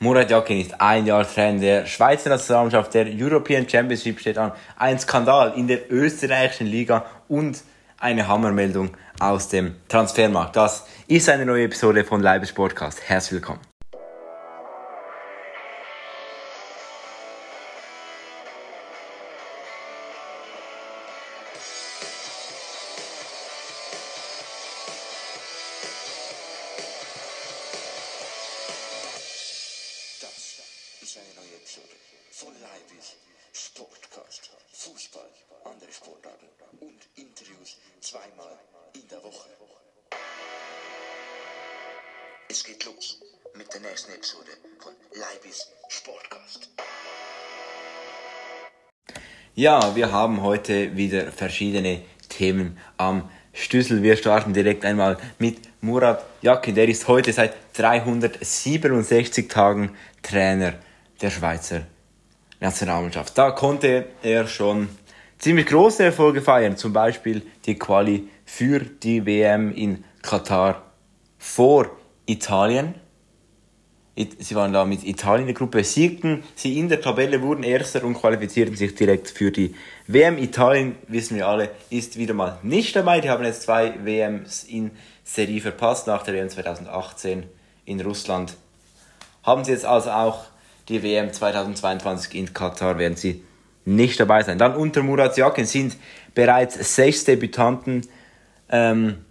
Murat Yakin ist ein Jahr Trainer der Schweizer Nationalmannschaft. Der European Championship steht an. Ein Skandal in der österreichischen Liga und eine Hammermeldung aus dem Transfermarkt. Das ist eine neue Episode von Leibes Podcast. Herzlich willkommen. Ja, wir haben heute wieder verschiedene Themen am Schlüssel. Wir starten direkt einmal mit Murat Yakin. Der ist heute seit 367 Tagen Trainer der Schweizer Nationalmannschaft. Da konnte er schon ziemlich große Erfolge feiern. Zum Beispiel die Quali für die WM in Katar vor Italien Sie waren da mit Italien in der Gruppe, siegten sie in der Tabelle, wurden Erster und qualifizierten sich direkt für die WM. Italien, wissen wir alle, ist wieder mal nicht dabei. Die haben jetzt zwei WMs in Serie verpasst nach der WM 2018 in Russland. Haben sie jetzt also auch die WM 2022 in Katar, werden sie nicht dabei sein. Dann unter Murat Yakin sind bereits sechs Debütanten ähm,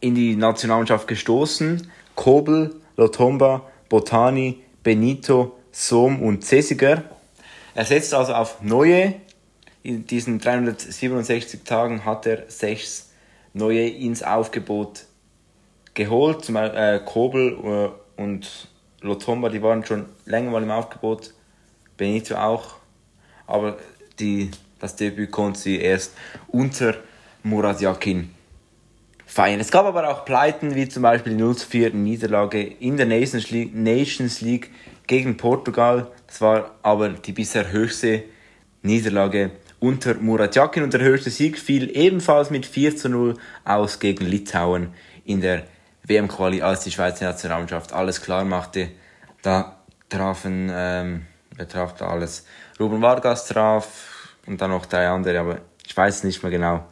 in die Nationalmannschaft gestoßen. Kobel, Lotomba, Botani, Benito, Sohm und Cesiger. Er setzt also auf neue. In diesen 367 Tagen hat er sechs neue ins Aufgebot geholt. Zum Beispiel äh, Kobel äh, und Lotomba, die waren schon länger mal im Aufgebot. Benito auch. Aber die, das Debüt konnte sie erst unter Murat Yakin feiern. Es gab aber auch Pleiten, wie zum Beispiel die 0-4 Niederlage in der Nations League, Nations League gegen Portugal. Das war aber die bisher höchste Niederlage unter Murat Yakin und der höchste Sieg fiel ebenfalls mit 4 zu 0 aus gegen Litauen in der WM-Quali, als die Schweizer Nationalmannschaft alles klar machte. Da trafen, ähm, wer traf da alles? Ruben Vargas traf und dann noch drei andere, aber ich weiß nicht mehr genau.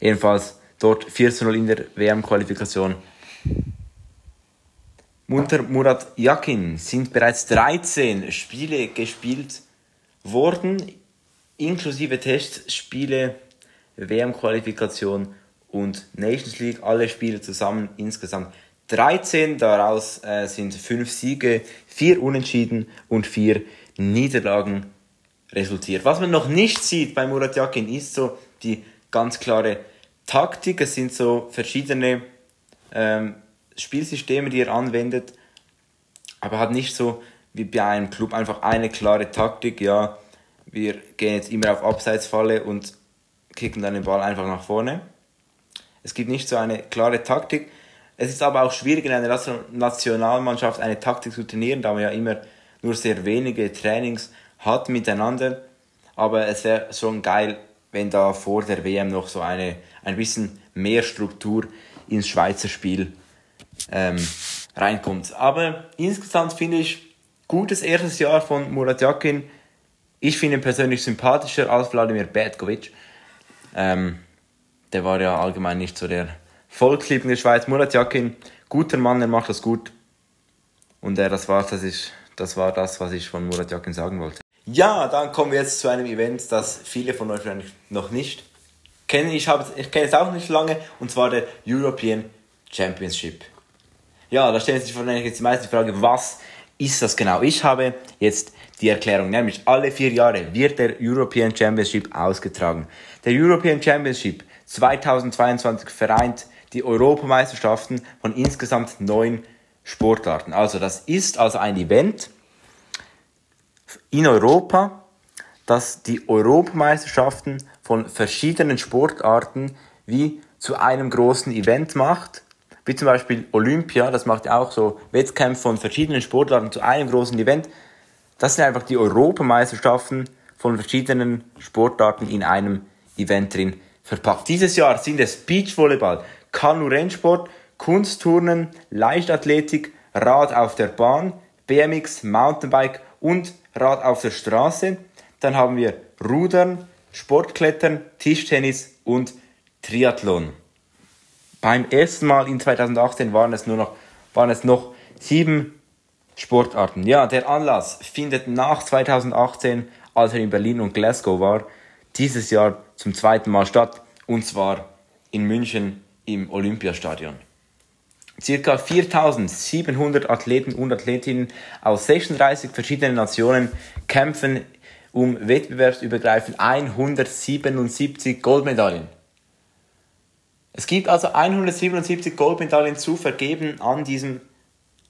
Jedenfalls Dort 4 0 in der WM-Qualifikation. Munter Murat Yakin sind bereits 13 Spiele gespielt worden, inklusive Testspiele, WM-Qualifikation und Nations League, alle Spiele zusammen insgesamt 13. Daraus äh, sind 5 Siege, 4 Unentschieden und 4 Niederlagen resultiert. Was man noch nicht sieht bei Murat Yakin ist so die ganz klare Taktik, es sind so verschiedene ähm, Spielsysteme, die er anwendet, aber hat nicht so wie bei einem Club einfach eine klare Taktik, ja, wir gehen jetzt immer auf Abseitsfalle und kicken dann den Ball einfach nach vorne. Es gibt nicht so eine klare Taktik. Es ist aber auch schwierig in einer Nationalmannschaft eine Taktik zu trainieren, da man ja immer nur sehr wenige Trainings hat miteinander. Aber es wäre schon geil, wenn da vor der WM noch so eine, ein bisschen mehr Struktur ins Schweizer Spiel ähm, reinkommt. Aber insgesamt finde ich gutes erstes Jahr von Murat Yakin. Ich finde ihn persönlich sympathischer als Wladimir Petkovic. Ähm, der war ja allgemein nicht so der Volksliebling der Schweiz. Murat Yakin, guter Mann, er macht das gut. Und äh, das, war, das, ist, das war das, was ich von Murat Yakin sagen wollte. Ja, dann kommen wir jetzt zu einem Event, das viele von euch wahrscheinlich noch nicht kennen. Ich, habe, ich kenne es auch nicht lange, und zwar der European Championship. Ja, da stellen sich wahrscheinlich jetzt die meisten die Frage, was ist das genau? Ich habe jetzt die Erklärung, nämlich alle vier Jahre wird der European Championship ausgetragen. Der European Championship 2022 vereint die Europameisterschaften von insgesamt neun Sportarten. Also das ist also ein Event, in Europa, dass die Europameisterschaften von verschiedenen Sportarten wie zu einem großen Event macht, wie zum Beispiel Olympia, das macht ja auch so Wettkämpfe von verschiedenen Sportarten zu einem großen Event. Das sind einfach die Europameisterschaften von verschiedenen Sportarten in einem Event drin verpackt. Dieses Jahr sind es Beachvolleyball, Kanu-Rennsport, Kunstturnen, Leichtathletik, Rad auf der Bahn, BMX, Mountainbike und Rad auf der Straße. Dann haben wir Rudern, Sportklettern, Tischtennis und Triathlon. Beim ersten Mal in 2018 waren es nur noch, waren es noch sieben Sportarten. Ja, der Anlass findet nach 2018, als er in Berlin und Glasgow war, dieses Jahr zum zweiten Mal statt. Und zwar in München im Olympiastadion. Circa 4700 Athleten und Athletinnen aus 36 verschiedenen Nationen kämpfen um wettbewerbsübergreifend 177 Goldmedaillen. Es gibt also 177 Goldmedaillen zu vergeben an diesem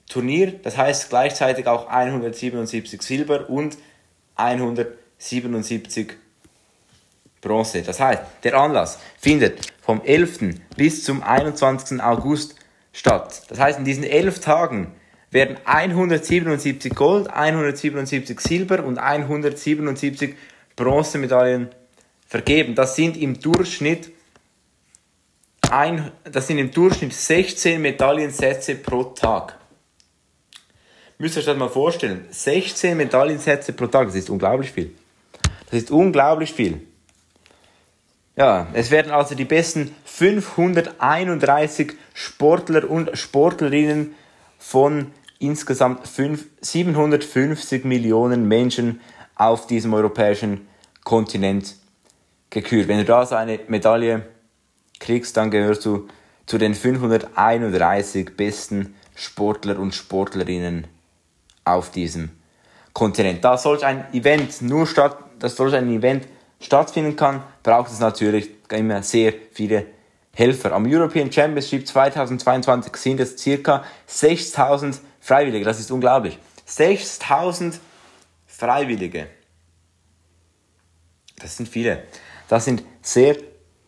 Turnier. Das heißt gleichzeitig auch 177 Silber und 177 Bronze. Das heißt, der Anlass findet vom 11. bis zum 21. August statt. Das heißt, in diesen elf Tagen werden 177 Gold, 177 Silber und 177 Bronzemedaillen vergeben. Das sind im Durchschnitt ein, das sind im Durchschnitt 16 Medaillensätze pro Tag. Müsst ihr euch das mal vorstellen. 16 Medaillensätze pro Tag, das ist unglaublich viel. Das ist unglaublich viel. Ja, es werden also die besten 531 Sportler und Sportlerinnen von insgesamt 5, 750 Millionen Menschen auf diesem europäischen Kontinent gekürt. Wenn du da so eine Medaille kriegst, dann gehörst du zu den 531 besten Sportler und Sportlerinnen auf diesem Kontinent. Da solch ein Event nur statt, dass solch ein Event stattfinden kann, braucht es natürlich immer sehr viele Helfer. Am European Championship 2022 sind es circa 6000 Freiwillige. Das ist unglaublich. 6000 Freiwillige. Das sind viele. Das sind sehr,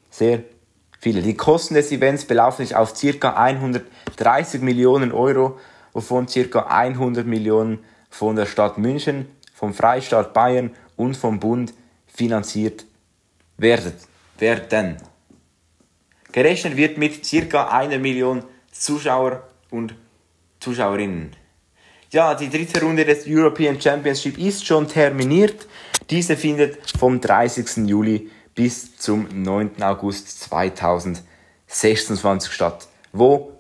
sehr viele. Die Kosten des Events belaufen sich auf circa 130 Millionen Euro, wovon circa 100 Millionen von der Stadt München, vom Freistaat Bayern und vom Bund finanziert werden. Gerechnet wird mit circa einer Million Zuschauer und Zuschauerinnen. Ja, die dritte Runde des European Championship ist schon terminiert. Diese findet vom 30. Juli bis zum 9. August 2026 statt. Wo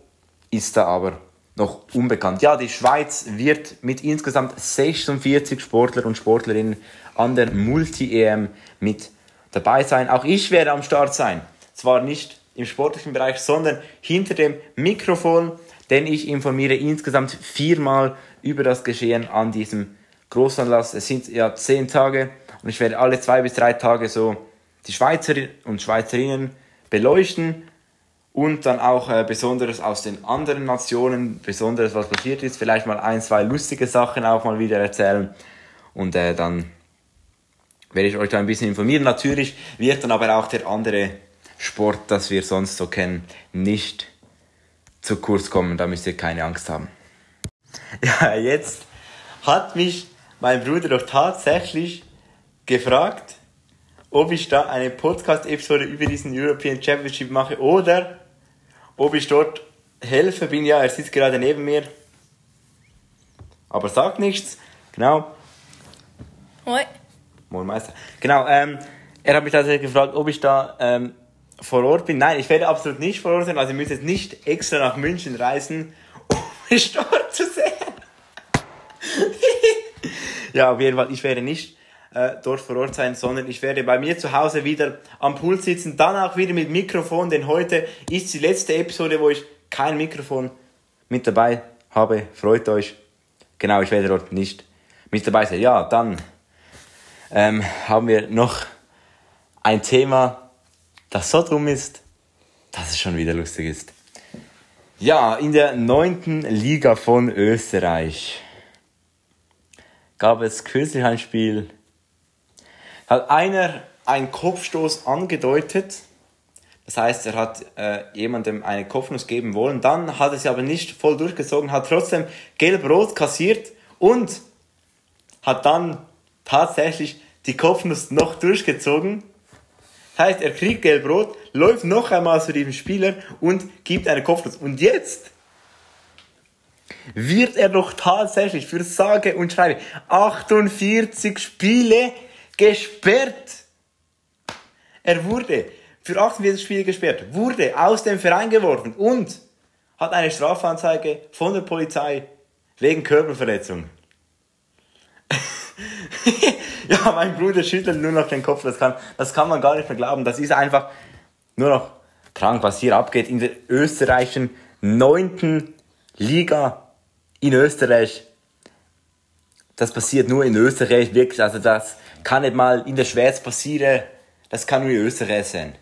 ist da aber noch unbekannt? Ja, die Schweiz wird mit insgesamt 46 Sportler und Sportlerinnen an der Multi-EM mit dabei sein. Auch ich werde am Start sein. Zwar nicht im sportlichen Bereich, sondern hinter dem Mikrofon, denn ich informiere insgesamt viermal über das Geschehen an diesem Großanlass. Es sind ja zehn Tage und ich werde alle zwei bis drei Tage so die Schweizer und Schweizerinnen beleuchten und dann auch äh, Besonderes aus den anderen Nationen, Besonderes, was passiert ist, vielleicht mal ein, zwei lustige Sachen auch mal wieder erzählen und äh, dann werde ich euch da ein bisschen informieren. Natürlich wird dann aber auch der andere Sport, das wir sonst so kennen, nicht zu kurz kommen. Da müsst ihr keine Angst haben. Ja, jetzt hat mich mein Bruder doch tatsächlich gefragt, ob ich da eine Podcast-Episode über diesen European Championship mache oder ob ich dort helfe bin. Ja, er sitzt gerade neben mir, aber sagt nichts. Genau. Hoi. Moin Meister. Genau, ähm, er hat mich tatsächlich gefragt, ob ich da ähm, vor Ort bin. Nein, ich werde absolut nicht vor Ort sein. Also ich muss jetzt nicht extra nach München reisen, um mich dort zu sehen. ja, auf jeden Fall, ich werde nicht äh, dort vor Ort sein, sondern ich werde bei mir zu Hause wieder am Pool sitzen, dann auch wieder mit Mikrofon, denn heute ist die letzte Episode, wo ich kein Mikrofon mit dabei habe. Freut euch. Genau, ich werde dort nicht mit dabei sein. Ja, dann ähm, haben wir noch ein Thema, das so drum ist, dass es schon wieder lustig ist. Ja, in der neunten Liga von Österreich gab es kürzlich ein Spiel, hat einer einen Kopfstoß angedeutet, das heißt, er hat äh, jemandem eine Kopfnuss geben wollen, dann hat er sie aber nicht voll durchgezogen, hat trotzdem gelb-rot kassiert und hat dann tatsächlich die Kopfnuss noch durchgezogen. Das heißt, er kriegt gelb-rot, läuft noch einmal zu diesem Spieler und gibt eine Kopfnuss. Und jetzt wird er doch tatsächlich für sage und schreibe 48 Spiele gesperrt. Er wurde für 48 Spiele gesperrt, wurde aus dem Verein geworfen und hat eine Strafanzeige von der Polizei wegen Körperverletzung. ja, mein Bruder schüttelt nur noch den Kopf, das kann, das kann man gar nicht mehr glauben. Das ist einfach nur noch krank, was hier abgeht in der österreichischen neunten Liga in Österreich. Das passiert nur in Österreich, wirklich. Also das kann nicht mal in der Schweiz passieren. Das kann nur in Österreich sein.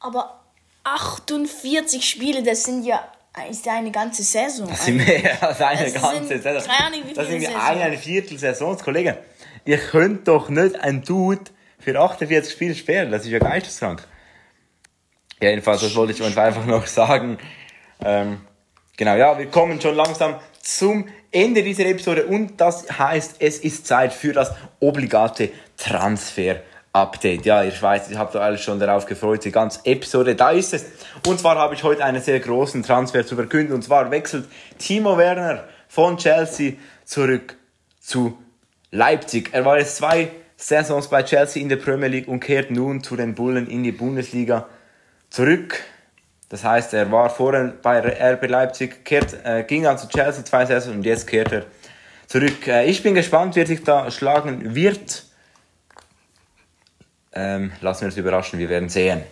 Aber 48 Spiele, das sind ja ist ja eine ganze Saison. Das sind mehr als eine Das ganze sind Saison. keine Ahnung, wie das sind Saisons. eine Viertel Saisons, Kollegen. Ihr könnt doch nicht ein Dude für 48 Spiele sperren. Das ist ja geisteskrank. Ja, jedenfalls, das wollte ich euch einfach noch sagen. Ähm, genau, ja, wir kommen schon langsam zum Ende dieser Episode und das heißt, es ist Zeit für das obligate Transfer-Update. Ja, ihr weiß, ihr habt euch alle schon darauf gefreut, die ganze Episode, da ist es. Und zwar habe ich heute einen sehr großen Transfer zu verkünden und zwar wechselt Timo Werner von Chelsea zurück zu Leipzig. Er war jetzt zwei Saisons bei Chelsea in der Premier League und kehrt nun zu den Bullen in die Bundesliga zurück. Das heißt, er war vorher bei RB Leipzig, kehrt, äh, ging dann zu Chelsea zwei Saisons und jetzt kehrt er zurück. Äh, ich bin gespannt, wer sich da schlagen wird. Ähm, lassen wir uns überraschen, wir werden sehen.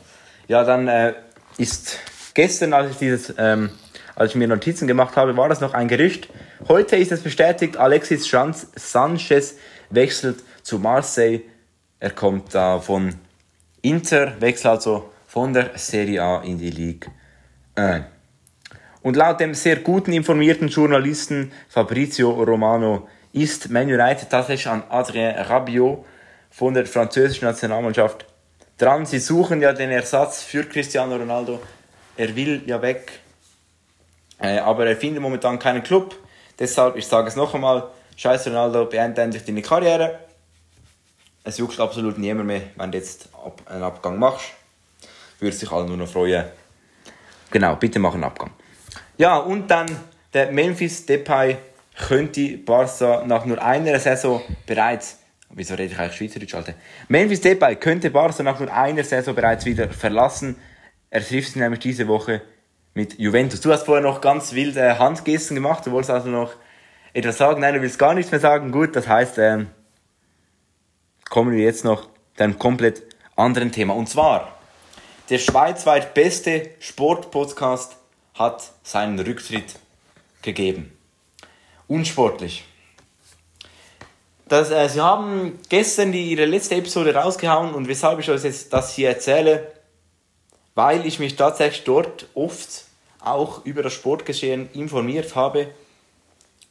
Ja, dann äh, ist gestern, als ich dieses, ähm, als ich mir Notizen gemacht habe, war das noch ein Gerücht. Heute ist es bestätigt, Alexis Sanchez wechselt zu Marseille. Er kommt da von Inter, wechselt also von der Serie A in die Ligue 1. Und laut dem sehr guten informierten Journalisten Fabrizio Romano ist Man United tatsächlich an Adrien Rabiot von der französischen Nationalmannschaft dran. Sie suchen ja den Ersatz für Cristiano Ronaldo. Er will ja weg, äh, aber er findet momentan keinen Club. Deshalb, ich sage es noch einmal, scheiß Ronaldo, beende endlich deine Karriere. Es juckt absolut niemand mehr, wenn du jetzt einen Abgang machst. Würde sich alle nur noch freuen. Genau, bitte mach einen Abgang. Ja, und dann der Memphis Depay könnte Barca nach nur einer Saison bereits. Wieso rede ich eigentlich Schweizerdeutsch, Alter? Memphis Depay könnte Barca nach nur einer Saison bereits wieder verlassen. Er trifft sich nämlich diese Woche mit Juventus. Du hast vorher noch ganz wilde Handgesten gemacht. Du wolltest also noch etwas sagen. Nein, du willst gar nichts mehr sagen. Gut, das heißt, ähm, kommen wir jetzt noch zu einem komplett anderen Thema. Und zwar, der schweizweit beste Sportpodcast hat seinen Rücktritt gegeben. Unsportlich. Das, äh, sie haben gestern die, ihre letzte Episode rausgehauen und weshalb ich euch jetzt das hier erzähle, weil ich mich tatsächlich dort oft auch über das Sportgeschehen informiert habe,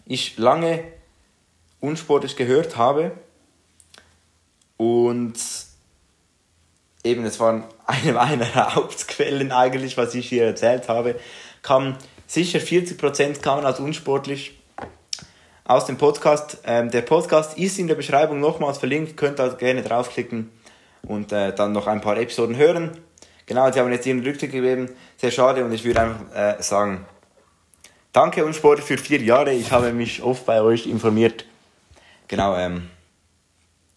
ich lange unsportlich gehört habe und eben, es waren eine meiner Hauptquellen eigentlich, was ich hier erzählt habe, kam sicher 40% kamen als unsportlich aus dem Podcast. Ähm, der Podcast ist in der Beschreibung nochmals verlinkt, könnt also gerne draufklicken und äh, dann noch ein paar Episoden hören. Genau, sie haben jetzt ihren Rücktritt gegeben, sehr schade und ich würde einfach äh, sagen, danke Unsportlich für vier Jahre, ich habe mich oft bei euch informiert. Genau, ähm,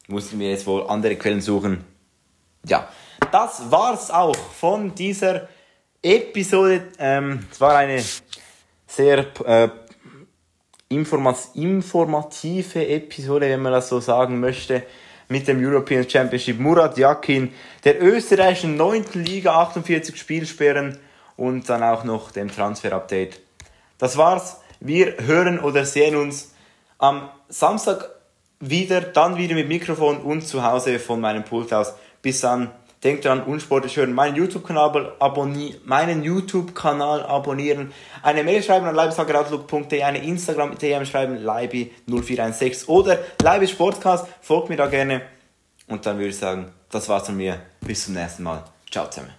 mussten wir jetzt wohl andere Quellen suchen. Ja, das war's auch von dieser Episode. Ähm, es war eine sehr äh, informa informative Episode, wenn man das so sagen möchte, mit dem European Championship. Murat Yakin, der österreichischen 9. Liga, 48 Spielsperren und dann auch noch dem Transfer-Update. Das war's. Wir hören oder sehen uns am Samstag wieder, dann wieder mit Mikrofon und zu Hause von meinem Pult aus. Bis dann, denkt dran, unsportlich hören, meinen YouTube-Kanal abonnieren, meinen YouTube-Kanal abonnieren, eine Mail schreiben an leibeshageroutlook.de, eine Instagram-DM schreiben, leibi0416 oder Leibis Sportcast, folgt mir da gerne. Und dann würde ich sagen, das war's von mir. Bis zum nächsten Mal. Ciao zusammen.